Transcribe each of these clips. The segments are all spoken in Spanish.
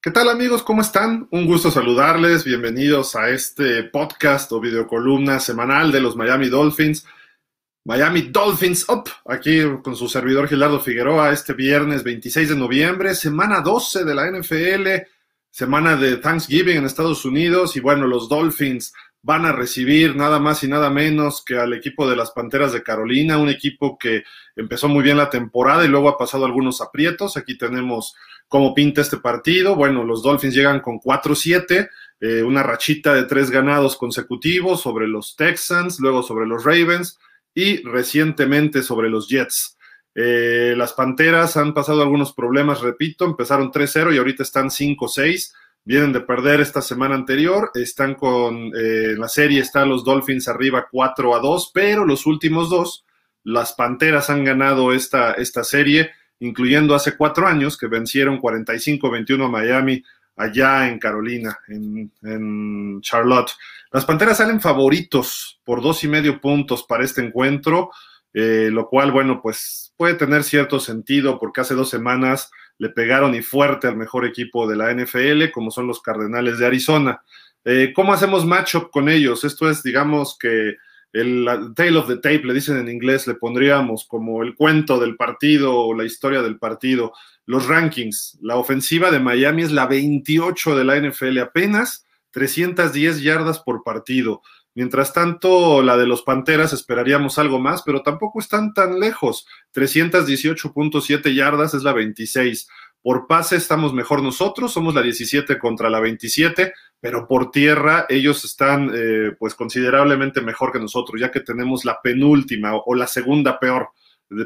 ¿Qué tal amigos? ¿Cómo están? Un gusto saludarles. Bienvenidos a este podcast o videocolumna semanal de los Miami Dolphins. Miami Dolphins Up, aquí con su servidor Gilardo Figueroa, este viernes 26 de noviembre, semana 12 de la NFL, semana de Thanksgiving en Estados Unidos y bueno, los Dolphins van a recibir nada más y nada menos que al equipo de las Panteras de Carolina, un equipo que empezó muy bien la temporada y luego ha pasado algunos aprietos. Aquí tenemos cómo pinta este partido. Bueno, los Dolphins llegan con 4-7, eh, una rachita de tres ganados consecutivos sobre los Texans, luego sobre los Ravens y recientemente sobre los Jets. Eh, las Panteras han pasado algunos problemas, repito, empezaron 3-0 y ahorita están 5-6 vienen de perder esta semana anterior, están con, eh, la serie están los Dolphins arriba 4 a 2, pero los últimos dos, las Panteras han ganado esta, esta serie, incluyendo hace cuatro años que vencieron 45-21 a Miami allá en Carolina, en, Charlotte. Las Panteras salen favoritos por dos y medio puntos para este encuentro, eh, lo cual, bueno, pues puede tener cierto sentido porque hace dos semanas le pegaron y fuerte al mejor equipo de la NFL, como son los Cardenales de Arizona. Eh, ¿Cómo hacemos matchup con ellos? Esto es, digamos que el tale of the tape, le dicen en inglés, le pondríamos como el cuento del partido o la historia del partido. Los rankings, la ofensiva de Miami es la 28 de la NFL, apenas 310 yardas por partido. Mientras tanto, la de los Panteras esperaríamos algo más, pero tampoco están tan lejos. 318.7 yardas es la 26. Por pase estamos mejor nosotros, somos la 17 contra la 27, pero por tierra ellos están eh, pues considerablemente mejor que nosotros, ya que tenemos la penúltima o, la segunda peor,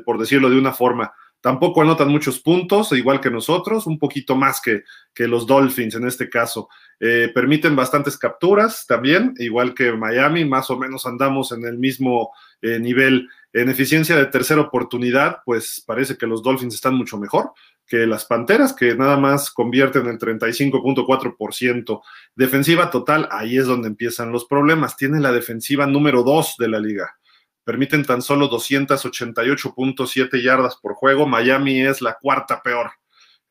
por decirlo de una forma. Tampoco anotan muchos puntos, igual que nosotros, un poquito más que, que los Dolphins en este caso. Eh, permiten bastantes capturas también, igual que Miami, más o menos andamos en el mismo eh, nivel. En eficiencia de tercera oportunidad, pues parece que los Dolphins están mucho mejor que las Panteras, que nada más convierten el 35.4%. Defensiva total, ahí es donde empiezan los problemas. Tiene la defensiva número 2 de la liga permiten tan solo 288.7 yardas por juego. Miami es la cuarta peor.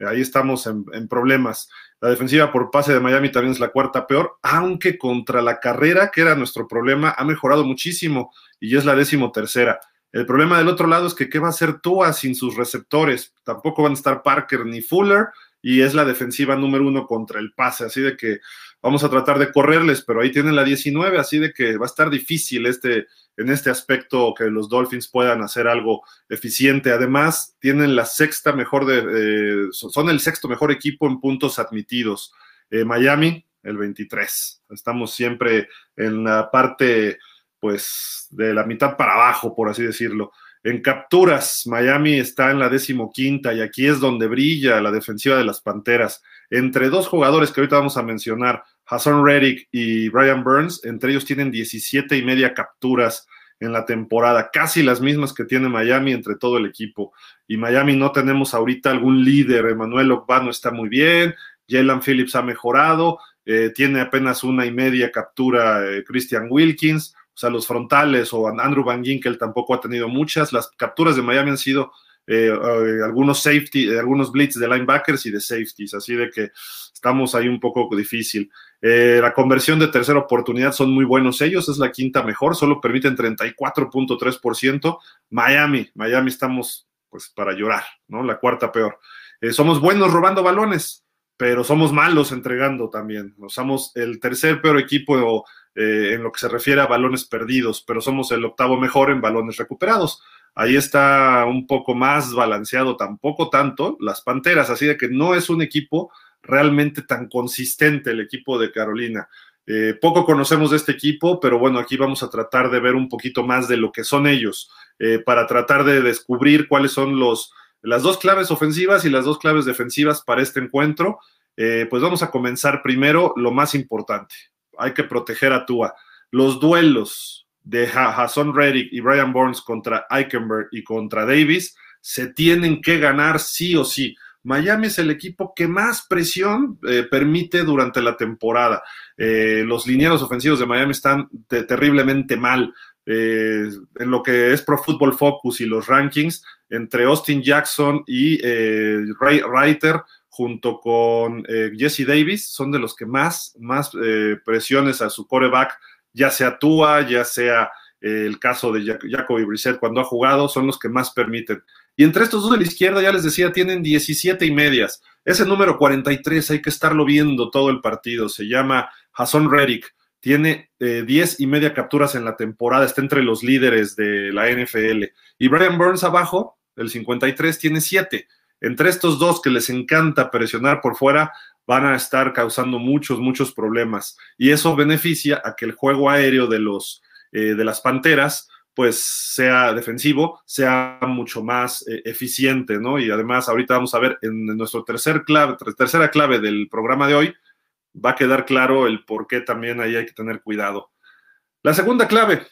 Ahí estamos en, problemas. La defensiva por pase de Miami también es la cuarta peor, aunque contra la carrera, que era nuestro problema, ha mejorado muchísimo y es la décimo tercera. El problema del otro lado es que qué va a hacer Tua sin sus receptores. Tampoco van a estar Parker ni Fuller y es la defensiva número uno contra el pase. Así de que vamos a tratar de correrles, pero ahí tienen la 19, así de que va a estar difícil este, en este aspecto que los Dolphins puedan hacer algo eficiente. Además, tienen la sexta mejor de, son el sexto mejor equipo en puntos admitidos. Eh, Miami, el 23. Estamos siempre en la parte, pues, de la mitad para abajo, por así decirlo. En capturas, Miami está en la decimoquinta y aquí es donde brilla la defensiva de las Panteras. Entre dos jugadores que ahorita vamos a mencionar, Hassan Reddick y Brian Burns, entre ellos tienen 17 y media capturas en la temporada, casi las mismas que tiene Miami entre todo el equipo. Y Miami no tenemos ahorita algún líder, Emanuel Ogbano está muy bien, Jalen Phillips ha mejorado, eh, tiene apenas una y media captura eh, Christian Wilkins, o sea, los frontales o Andrew Van Ginkel tampoco ha tenido muchas. Las capturas de Miami han sido eh, algunos safety, algunos blitz de linebackers y de safeties, así de que estamos ahí un poco difícil. La conversión de tercera oportunidad son muy buenos ellos, es la quinta mejor, solo permiten 34.3%. Miami, Miami estamos pues para llorar, ¿no? La cuarta peor. somos buenos robando balones, pero somos malos entregando también. Somos el tercer peor equipo eh, en lo que se refiere a balones perdidos, pero somos el octavo mejor en balones recuperados. Ahí está un poco más balanceado, tampoco tanto, las Panteras, así de que no es un equipo realmente tan consistente el equipo de Carolina. Eh, poco conocemos de este equipo, pero bueno, aquí vamos a tratar de ver un poquito más de lo que son ellos, eh, para tratar de descubrir cuáles son las dos claves ofensivas y las dos claves defensivas para este encuentro. pues vamos a comenzar primero lo más importante hay que proteger a Tua. Los duelos de Hassan Reddick y Brian Burns contra Eichenberg y contra Davis se tienen que ganar sí o sí. Miami es el equipo que más presión eh, permite durante la temporada. Eh, los linieros ofensivos de Miami están terriblemente mal. Eh, en lo que es Pro Football Focus y los rankings, entre Austin Jackson y Ray Reiter junto con eh, Jesse Davis, son de los que más, más eh, presiones a su coreback, ya sea Tua, ya sea eh, el caso de Jacoby Brissett cuando ha jugado, son los que más permiten. Y entre estos dos de la izquierda, ya les decía, tienen 17 y medias. Ese número 43 hay que estarlo viendo todo el partido. Se llama Jason Reddick. Tiene 10 y media capturas en la temporada. Está entre los líderes de la NFL. Y Brian Burns abajo, el 53, tiene 7 entre estos dos que les encanta presionar por fuera, van a estar causando muchos, muchos problemas. Y eso beneficia a que el juego aéreo de, los, eh, de las Panteras pues sea defensivo, sea mucho más eh, eficiente, ¿no? Y además ahorita vamos a ver en nuestro tercer clave, tercera clave del programa de hoy, va a quedar claro el por qué también ahí hay que tener cuidado. La segunda clave,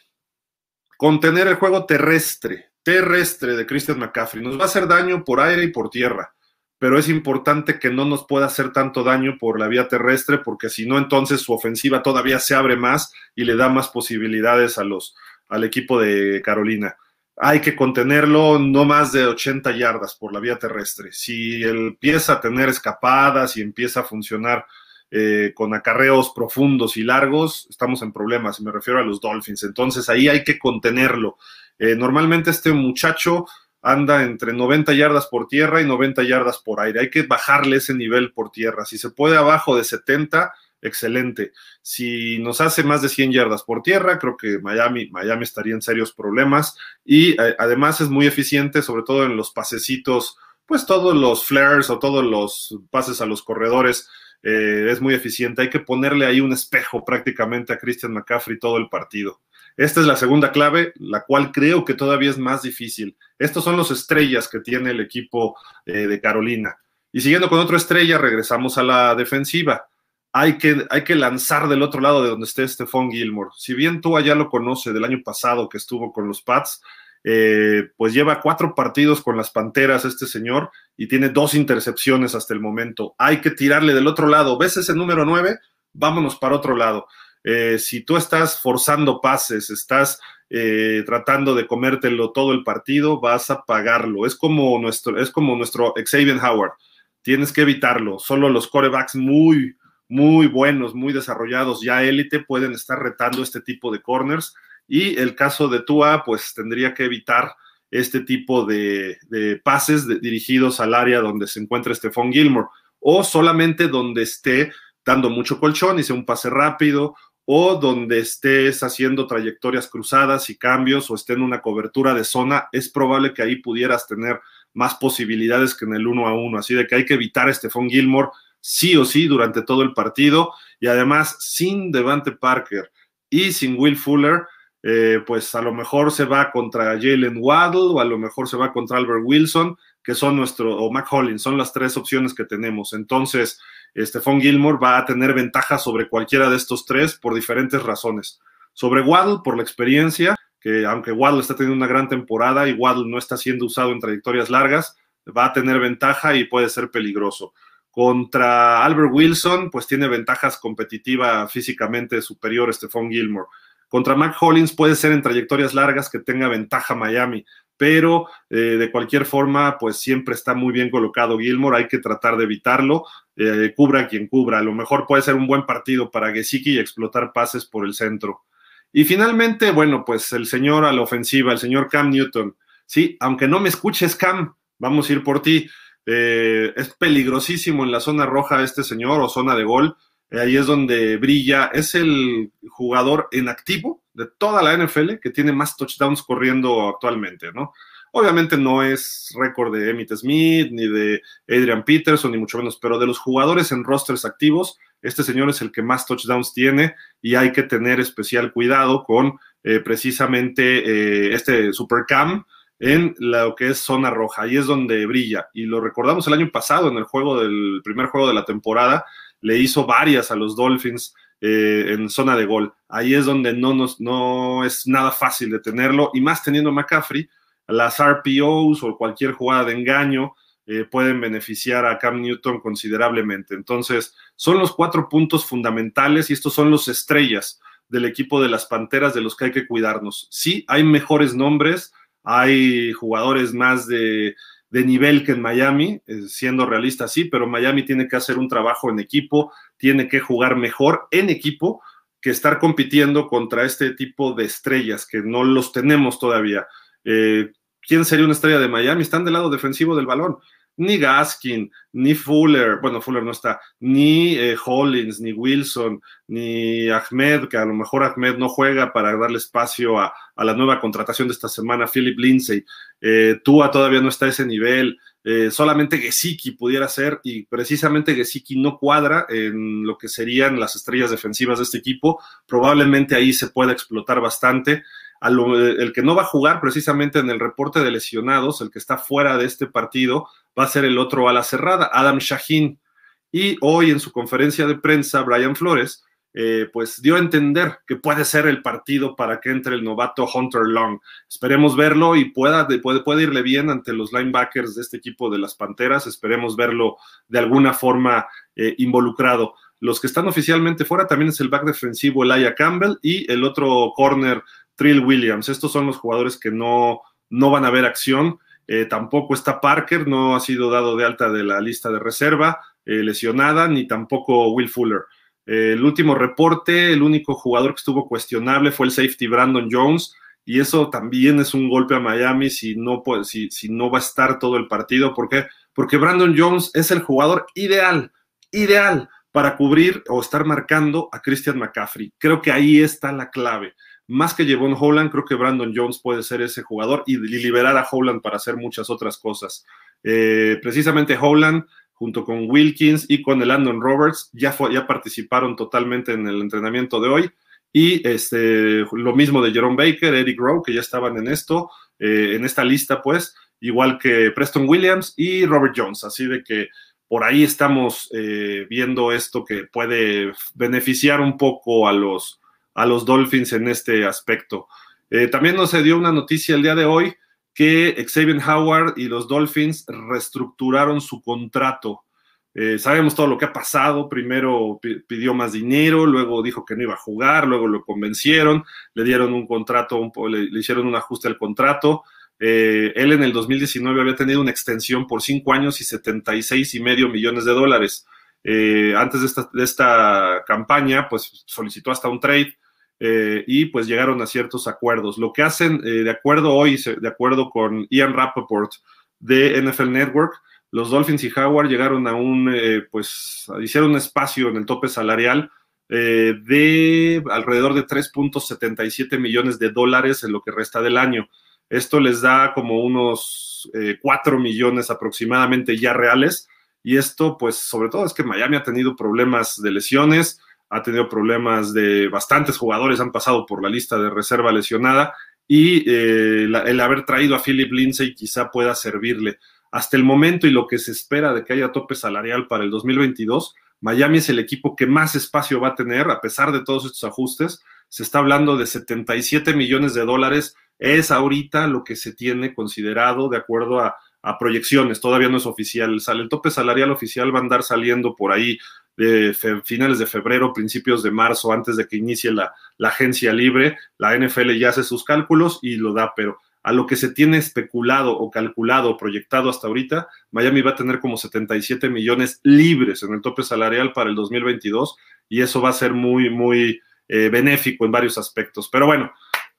contener el juego terrestre terrestre de Christian McCaffrey. Nos va a hacer daño por aire y por tierra, pero es importante que no nos pueda hacer tanto daño por la vía terrestre, porque si no, entonces su ofensiva todavía se abre más y le da más posibilidades a los, al equipo de Carolina. Hay que contenerlo no más de 80 yardas por la vía terrestre. Si él empieza a tener escapadas y empieza a funcionar eh, con acarreos profundos y largos, estamos en problemas, me refiero a los Dolphins. Entonces ahí hay que contenerlo. Eh, normalmente este muchacho anda entre 90 yardas por tierra y 90 yardas por aire. Hay que bajarle ese nivel por tierra. Si se puede abajo de 70, excelente. Si nos hace más de 100 yardas por tierra, creo que Miami, Miami estaría en serios problemas. Y eh, además es muy eficiente, sobre todo en los pasecitos, pues todos los flares o todos los pases a los corredores. Eh, es muy eficiente. Hay que ponerle ahí un espejo prácticamente a Christian McCaffrey todo el partido. Esta es la segunda clave, la cual creo que todavía es más difícil. Estos son los estrellas que tiene el equipo eh, de Carolina. Y siguiendo con otra estrella, regresamos a la defensiva. Hay que, hay que lanzar del otro lado de donde esté Stephon Gilmore. Si bien tú ya lo conoce del año pasado que estuvo con los Pats, eh, pues lleva cuatro partidos con las Panteras este señor y tiene dos intercepciones hasta el momento. Hay que tirarle del otro lado. ¿Ves ese número nueve? Vámonos para otro lado. Eh, si tú estás forzando pases, estás eh, tratando de comértelo todo el partido, vas a pagarlo. Es como nuestro, es como nuestro Xavier Howard. Tienes que evitarlo. Solo los corebacks muy, muy buenos, muy desarrollados, ya élite, pueden estar retando este tipo de corners. Y el caso de Tua, pues tendría que evitar este tipo de, pases dirigidos al área donde se encuentra Stephon Gilmore o solamente donde esté dando mucho colchón y sea un pase rápido o donde estés haciendo trayectorias cruzadas y cambios o esté en una cobertura de zona, es probable que ahí pudieras tener más posibilidades que en el uno a uno. Así de que hay que evitar a Stephon Gilmore sí o sí durante todo el partido y además sin Devante Parker y sin Will Fuller, eh, pues a lo mejor se va contra Jalen Waddle o a lo mejor se va contra Albert Wilson, que son nuestro, o Mac Hollins, son las tres opciones que tenemos. Entonces, Stephon Gilmore va a tener ventaja sobre cualquiera de estos tres por diferentes razones. Sobre Waddle, por la experiencia, que aunque Waddle está teniendo una gran temporada y Waddle no está siendo usado en trayectorias largas, va a tener ventaja y puede ser peligroso. Contra Albert Wilson, pues tiene ventajas competitivas físicamente superiores Stephon Gilmore. Contra Mac Hollins puede ser en trayectorias largas que tenga ventaja Miami, pero eh, de cualquier forma, pues siempre está muy bien colocado Gilmore, hay que tratar de evitarlo, eh, cubra quien cubra, a lo mejor puede ser un buen partido para Gesicki y explotar pases por el centro. Y finalmente, bueno, pues el señor a la ofensiva, el señor Cam Newton, sí, aunque no me escuches Cam, vamos a ir por ti, eh, es peligrosísimo en la zona roja este señor o zona de gol, ahí es donde brilla, es el jugador en activo de toda la NFL que tiene más touchdowns corriendo actualmente, ¿no? Obviamente no es récord de Emmitt Smith, ni de Adrian Peterson, ni mucho menos, pero de los jugadores en rosters activos, este señor es el que más touchdowns tiene y hay que tener especial cuidado con eh, precisamente eh, este Supercam en lo que es zona roja. Ahí es donde brilla. Y lo recordamos el año pasado en el juego del primer juego de la temporada, le hizo varias a los Dolphins eh, en zona de gol. Ahí es donde no, nos, no es nada fácil de tenerlo, y más teniendo McCaffrey, las RPOs o cualquier jugada de engaño eh, pueden beneficiar a Cam Newton considerablemente. Entonces, son los cuatro puntos fundamentales y estos son los estrellas del equipo de las Panteras de los que hay que cuidarnos. Sí, hay mejores nombres, hay jugadores más de nivel que en Miami, eh, siendo realista sí, pero Miami tiene que hacer un trabajo en equipo, tiene que jugar mejor en equipo que estar compitiendo contra este tipo de estrellas que no los tenemos todavía. Eh, ¿Quién sería una estrella de Miami? Están del lado defensivo del balón ni Gaskin, ni Fuller, bueno, Fuller no está, ni eh, Hollins, ni Wilson, ni Ahmed, que a lo mejor Ahmed no juega para darle espacio a, la nueva contratación de esta semana, Philip Lindsay. Eh, Tua todavía no está a ese nivel. Eh, solamente Gesicki pudiera ser, y precisamente Gesicki no cuadra en lo que serían las estrellas defensivas de este equipo. Probablemente ahí se pueda explotar bastante el que no va a jugar precisamente en el reporte de lesionados, el que está fuera de este partido, va a ser el otro a la cerrada, Adam Shaheen. Y hoy en su conferencia de prensa, Brian Flores, eh, pues dio a entender que puede ser el partido para que entre el novato Hunter Long. Esperemos verlo y pueda, puede, puede irle bien ante los linebackers de este equipo de las Panteras. Esperemos verlo de alguna forma eh, involucrado. Los que están oficialmente fuera también es el back defensivo Elijah Campbell y el otro corner Trill Williams. Estos son los jugadores que no, no van a ver acción. Eh, tampoco está Parker, no ha sido dado de alta de la lista de reserva, eh, lesionada, ni tampoco Will Fuller. Eh, el último reporte, el único jugador que estuvo cuestionable fue el safety Brandon Jones, y eso también es un golpe a Miami si no, si, si no va a estar todo el partido. ¿Por qué? Porque Brandon Jones es el jugador ideal, ideal para cubrir o estar marcando a Christian McCaffrey. Creo que ahí está la clave más que Jevon Holland, creo que Brandon Jones puede ser ese jugador y liberar a Holland para hacer muchas otras cosas. Eh, precisamente Holland, junto con Wilkins y con el Landon Roberts, ya, ya participaron totalmente en el entrenamiento de hoy. Y este, lo mismo de Jerome Baker, Eric Rowe, que ya estaban en esto, eh, en esta lista, pues, igual que Preston Williams y Robert Jones. Así de que por ahí estamos eh, viendo esto que puede beneficiar un poco a los, a los Dolphins en este aspecto. Eh, también nos dio una noticia el día de hoy que Xavier Howard y los Dolphins reestructuraron su contrato. Eh, sabemos todo lo que ha pasado. Primero pidió más dinero, luego dijo que no iba a jugar, luego lo convencieron, le dieron un contrato, le, hicieron un ajuste al contrato. Eh, él en el 2019 había tenido una extensión por cinco años y 76 y medio millones de dólares. Antes de esta, de esta, campaña, pues solicitó hasta un trade. Eh, y pues llegaron a ciertos acuerdos. Lo que hacen, eh, de acuerdo hoy, de acuerdo con Ian Rappaport de NFL Network, los Dolphins y Howard llegaron a un, eh, pues, hicieron un espacio en el tope salarial de alrededor de 3.77 millones de dólares en lo que resta del año. Esto les da como unos 4 millones aproximadamente ya reales. Y esto, pues, sobre todo es que Miami ha tenido problemas de lesiones, ha tenido problemas de bastantes jugadores, han pasado por la lista de reserva lesionada y eh, el haber traído a Philip Lindsay quizá pueda servirle. Hasta el momento y lo que se espera de que haya tope salarial para el 2022, Miami es el equipo que más espacio va a tener a pesar de todos estos ajustes. Se está hablando de 77 millones de dólares. Es ahorita lo que se tiene considerado de acuerdo a, a proyecciones. Todavía no es oficial. El tope salarial oficial va a andar saliendo por ahí de finales de febrero, principios de marzo, antes de que inicie la, agencia libre, la NFL ya hace sus cálculos y lo da, pero a lo que se tiene especulado o calculado proyectado hasta ahorita, Miami va a tener como 77 millones libres en el tope salarial para el 2022 y eso va a ser muy, muy eh, benéfico en varios aspectos. Pero bueno,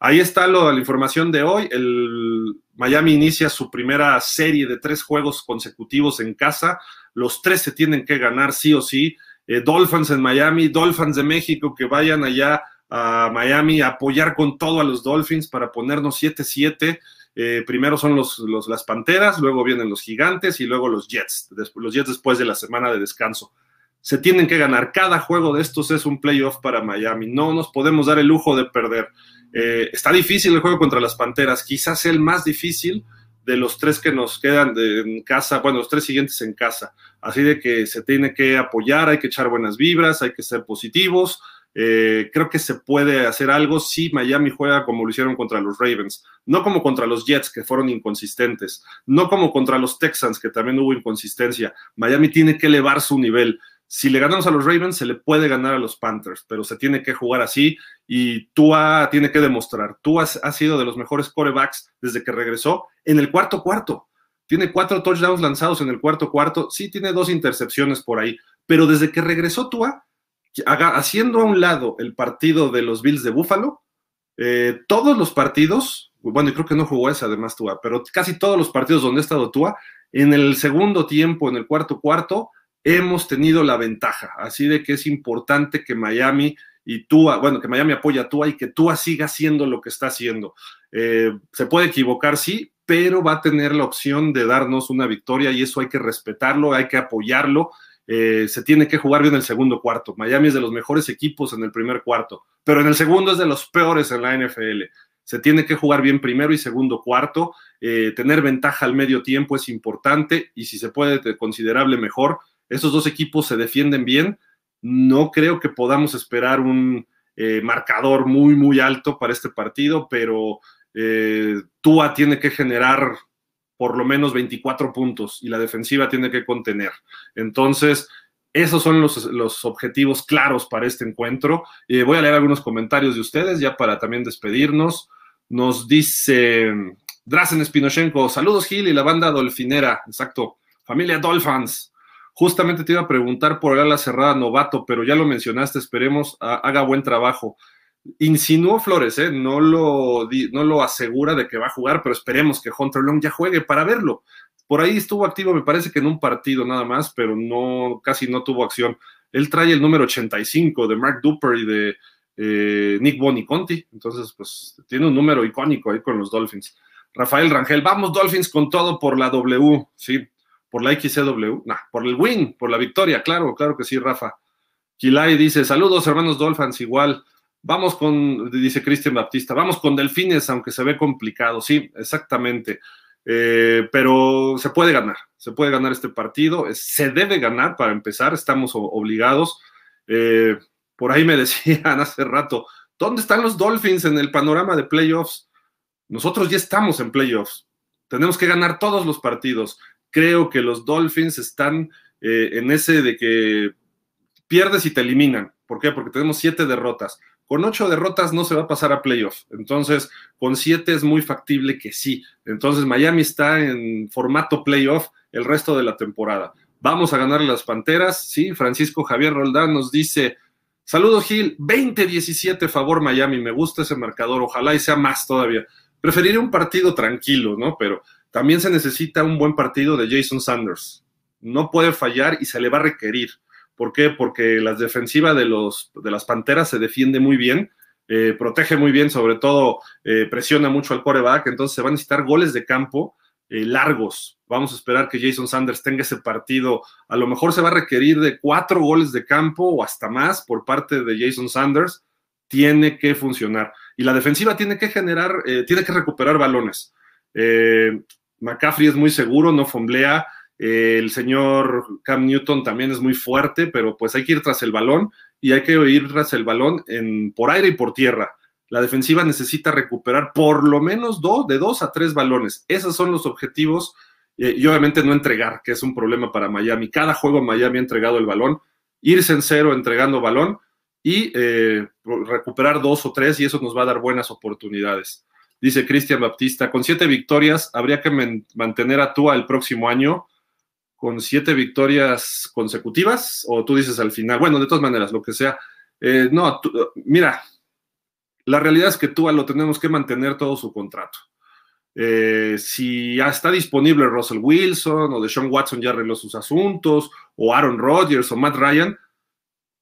ahí está lo, la información de hoy. El Miami inicia su primera serie de tres juegos consecutivos en casa. Los tres se tienen que ganar sí o sí. Eh, Dolphins en Miami, Dolphins de México, que vayan allá a Miami a apoyar con todo a los Dolphins para ponernos 7-7. Eh, primero son los, las Panteras, luego vienen los Gigantes y luego los Jets, los Jets después de la semana de descanso. Se tienen que ganar. Cada juego de estos es un playoff para Miami. No nos podemos dar el lujo de perder. Eh, está difícil el juego contra las Panteras, quizás el más difícil de los tres que nos quedan en casa, bueno, los tres siguientes en casa. Así de que se tiene que apoyar, hay que echar buenas vibras, hay que ser positivos. Eh, creo que se puede hacer algo si Miami juega como lo hicieron contra los Ravens, no como contra los Jets, que fueron inconsistentes, no como contra los Texans, que también hubo inconsistencia. Miami tiene que elevar su nivel. Si le ganamos a los Ravens, se le puede ganar a los Panthers, pero se tiene que jugar así y Tua tiene que demostrar. Tua ha sido de los mejores corebacks desde que regresó en el cuarto cuarto. tiene cuatro touchdowns lanzados en el cuarto cuarto, sí tiene dos intercepciones por ahí, pero desde que regresó Tua, haciendo a un lado el partido de los Bills de Buffalo, eh, todos los partidos, bueno, y creo que no jugó ese además Tua, pero casi todos los partidos donde ha estado Tua, en el segundo tiempo, en el cuarto cuarto, hemos tenido la ventaja. Así de que es importante que Miami y Tua, bueno, que Miami apoya a Tua y que Tua siga haciendo lo que está haciendo. Eh, se puede equivocar, sí, pero va a tener la opción de darnos una victoria y eso hay que respetarlo, hay que apoyarlo. Eh, se tiene que jugar bien el segundo cuarto. Miami es de los mejores equipos en el primer cuarto, pero en el segundo es de los peores en la NFL. Se tiene que jugar bien primero y segundo cuarto. Eh, tener ventaja al medio tiempo es importante y si se puede considerable mejor. Esos dos equipos se defienden bien. No creo que podamos esperar un eh, marcador muy, muy alto para este partido, pero eh, Tua tiene que generar por lo menos 24 puntos y la defensiva tiene que contener. Entonces, esos son los, objetivos claros para este encuentro. Eh, voy a leer algunos comentarios de ustedes ya para también despedirnos. Nos dice Drazen Spinochenko, saludos Gil y la banda dolfinera, exacto, familia Dolphins. Justamente te iba a preguntar por el ala cerrada novato, pero ya lo mencionaste, esperemos haga buen trabajo. Insinuó Flores, ¿eh? no, lo, no lo asegura de que va a jugar, pero esperemos que Hunter Long ya juegue para verlo. Por ahí estuvo activo, me parece que en un partido nada más, pero no, casi no tuvo acción. Él trae el número 85 de Mark Duper y de eh, Nick Boniconti, entonces pues tiene un número icónico ahí con los Dolphins. Rafael Rangel, vamos Dolphins con todo por la W, sí, por la XCW, no, por el win, por la victoria, claro, claro que sí, Rafa. Kilay dice, saludos hermanos Dolphins, igual. Vamos con, dice Cristian Baptista, vamos con Delfines, aunque se ve complicado, sí, exactamente. Eh, pero se puede ganar, se puede ganar este partido, se debe ganar para empezar, estamos obligados. Eh, por ahí me decían hace rato, ¿dónde están los Dolphins en el panorama de playoffs? Nosotros ya estamos en playoffs, tenemos que ganar todos los partidos. Creo que los Dolphins están eh, en ese de que pierdes y te eliminan. ¿Por qué? Porque tenemos siete derrotas. Con ocho derrotas no se va a pasar a playoff. Entonces, con siete es muy factible que sí. Entonces, Miami está en formato playoff el resto de la temporada. Vamos a ganar las Panteras. Sí, Francisco Javier Roldán nos dice, saludos Gil, 20-17 favor Miami. Me gusta ese marcador. Ojalá y sea más todavía. Preferiría un partido tranquilo, ¿no? Pero también se necesita un buen partido de Jason Sanders. No puede fallar y se le va a requerir. ¿Por qué? Porque la defensiva de, los, de las Panteras se defiende muy bien, eh, protege muy bien, sobre todo eh, presiona mucho al coreback, entonces se van a necesitar goles de campo eh, largos. Vamos a esperar que Jason Sanders tenga ese partido. A lo mejor se va a requerir de cuatro goles de campo o hasta más por parte de Jason Sanders. Tiene que funcionar. Y la defensiva tiene que generar, tiene que recuperar balones. McCaffrey es muy seguro, no fomblea el señor Cam Newton también es muy fuerte, pero pues hay que ir tras el balón y hay que ir tras el balón en, por aire y por tierra. La defensiva necesita recuperar por lo menos dos, de dos a tres balones. Esos son los objetivos eh, y obviamente no entregar, que es un problema para Miami. Cada juego Miami ha entregado el balón, irse en cero entregando balón y eh, recuperar dos o tres y eso nos va a dar buenas oportunidades. Dice Cristian Baptista, con siete victorias habría que mantener a Tua el próximo año con siete victorias consecutivas, o tú dices al final, bueno, de todas maneras, lo que sea. Eh, no, mira, la realidad es que tú lo tenemos que mantener todo su contrato. Eh, si ya está disponible Russell Wilson o Deshaun Watson ya arregló sus asuntos, o Aaron Rodgers o Matt Ryan,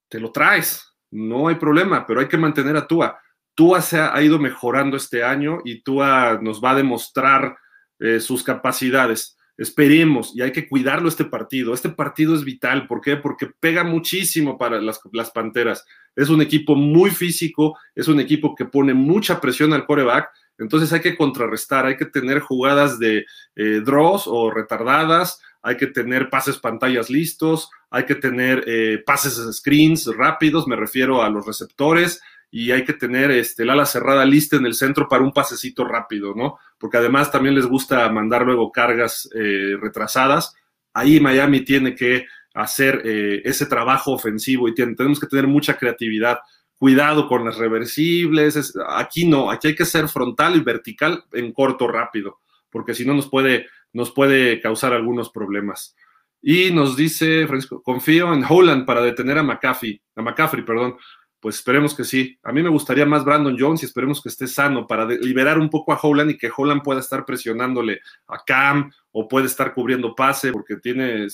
te lo traes, no hay problema, pero hay que mantener a Tua. Tua se ha, ido mejorando este año y Tua nos va a demostrar eh, sus capacidades. Esperemos, y hay que cuidarlo este partido. Este partido es vital. ¿Por qué? Porque pega muchísimo para las, Panteras. Es un equipo muy físico, es un equipo que pone mucha presión al coreback. Entonces hay que contrarrestar, hay que tener jugadas de eh, draws o retardadas, hay que tener pases pantallas listos, hay que tener eh, pases screens rápidos, me refiero a los receptores, y hay que tener este, el ala cerrada lista en el centro para un pasecito rápido, ¿no? Porque además también les gusta mandar luego cargas eh, retrasadas. Ahí Miami tiene que hacer eh, ese trabajo ofensivo y tenemos que tener mucha creatividad. Cuidado con las reversibles. aquí no, aquí hay que ser frontal y vertical en corto, rápido, porque si no nos puede nos puede causar algunos problemas. Y nos dice Francisco, confío en Holland para detener a McCaffrey, a McCaffrey, perdón. Pues esperemos que sí. A mí me gustaría más Brandon Jones y esperemos que esté sano para liberar un poco a Holland y que Holland pueda estar presionándole a Cam o puede estar cubriendo pase porque tiene,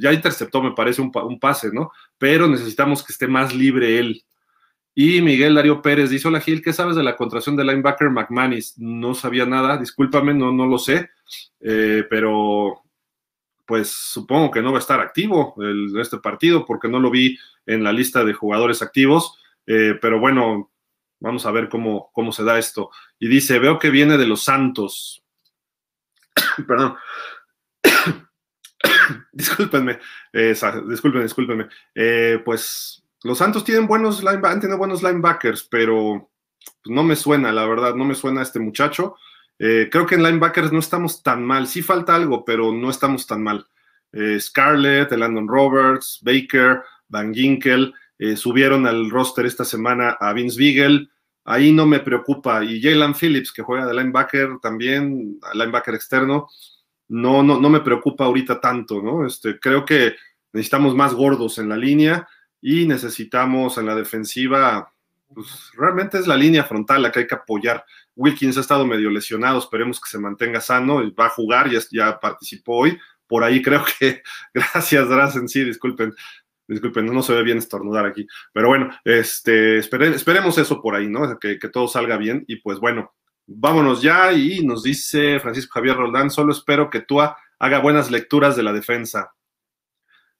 ya interceptó me parece un, pase, ¿no? Pero necesitamos que esté más libre él. Y Miguel Darío Pérez dice, hola Gil, ¿qué sabes de la contracción del linebacker McManus? No sabía nada, discúlpame, no, no lo sé, eh, pero pues supongo que no va a estar activo el, este partido porque no lo vi en la lista de jugadores activos, eh, pero bueno, vamos a ver cómo, cómo se da esto. Y dice, veo que viene de los Santos. Perdón. discúlpenme, eh, discúlpenme, pues los Santos tienen buenos han tenido buenos linebackers, pero no me suena, la verdad, no me suena este muchacho. Eh, creo que en linebackers no estamos tan mal. Sí falta algo, pero no estamos tan mal. Eh, Scarlett, Landon Roberts, Baker, Van Ginkel, eh, subieron al roster esta semana a Vince Beagle. Ahí no me preocupa. Y Jalen Phillips, que juega de linebacker también, linebacker externo, no, no, no me preocupa ahorita tanto, ¿no? Este, creo que necesitamos más gordos en la línea y necesitamos en la defensiva, pues realmente es la línea frontal la que hay que apoyar. Wilkins ha estado medio lesionado, esperemos que se mantenga sano, va a jugar, ya, ya participó hoy. Por ahí creo que, gracias, Drazen, sí, disculpen, disculpen, no se ve bien estornudar aquí. Pero bueno, este, esperemos eso por ahí, ¿no? Que, que todo salga bien. Y pues bueno, vámonos ya. Y nos dice Francisco Javier Roldán, solo espero que tú haga buenas lecturas de la defensa.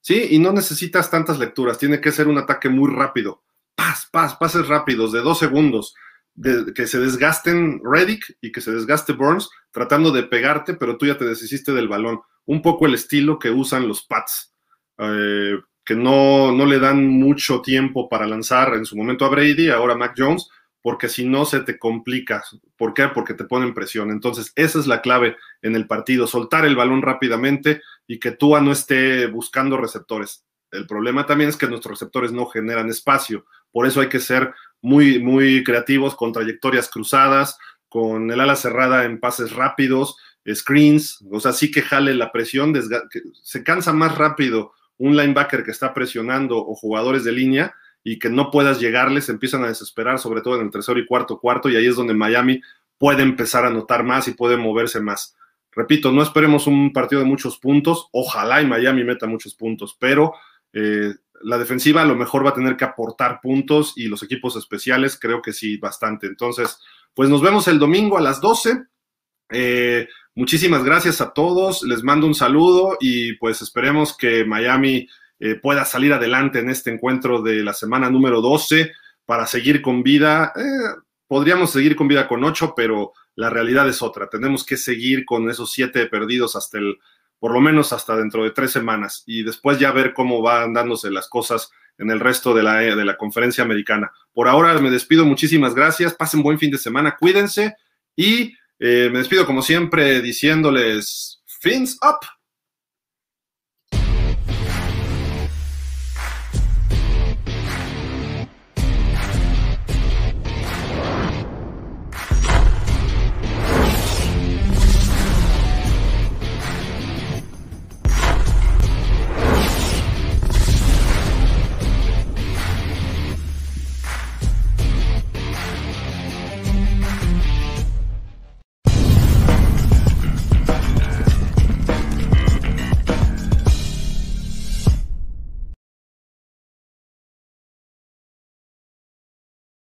¿sí? Y no necesitas tantas lecturas, tiene que ser un ataque muy rápido. Paz, paz, pases rápidos de dos segundos. De, que se desgasten Reddick y que se desgaste Burns tratando de pegarte, pero tú ya te deshiciste del balón. Un poco el estilo que usan los Pats, eh, que no, no le dan mucho tiempo para lanzar en su momento a Brady, ahora a Mac Jones, porque si no se te complica. ¿Por qué? Porque te ponen presión. Entonces, esa es la clave en el partido, soltar el balón rápidamente y que Tua no esté buscando receptores. El problema también es que nuestros receptores no generan espacio. Por eso hay que ser muy, muy creativos con trayectorias cruzadas, con el ala cerrada en pases rápidos, screens, o sea, sí que jale la presión, se cansa más rápido un linebacker que está presionando o jugadores de línea y que no puedas llegarles, empiezan a desesperar, sobre todo en el tercero y cuarto cuarto, y ahí es donde Miami puede empezar a notar más y puede moverse más. Repito, no esperemos un partido de muchos puntos, ojalá y Miami meta muchos puntos, pero eh, la defensiva a lo mejor va a tener que aportar puntos y los equipos especiales creo que sí, bastante. Entonces, pues nos vemos el domingo a las 12. Eh, muchísimas gracias a todos, les mando un saludo y pues esperemos que Miami eh, pueda salir adelante en este encuentro de la semana número 12 para seguir con vida. Eh, podríamos seguir con vida con 8, pero la realidad es otra. Tenemos que seguir con esos 7 perdidos hasta el, por lo menos hasta dentro de tres semanas y después ya ver cómo van dándose las cosas en el resto de la, de la conferencia americana. Por ahora me despido, muchísimas gracias, pasen buen fin de semana, cuídense y eh, me despido como siempre diciéndoles, fins up.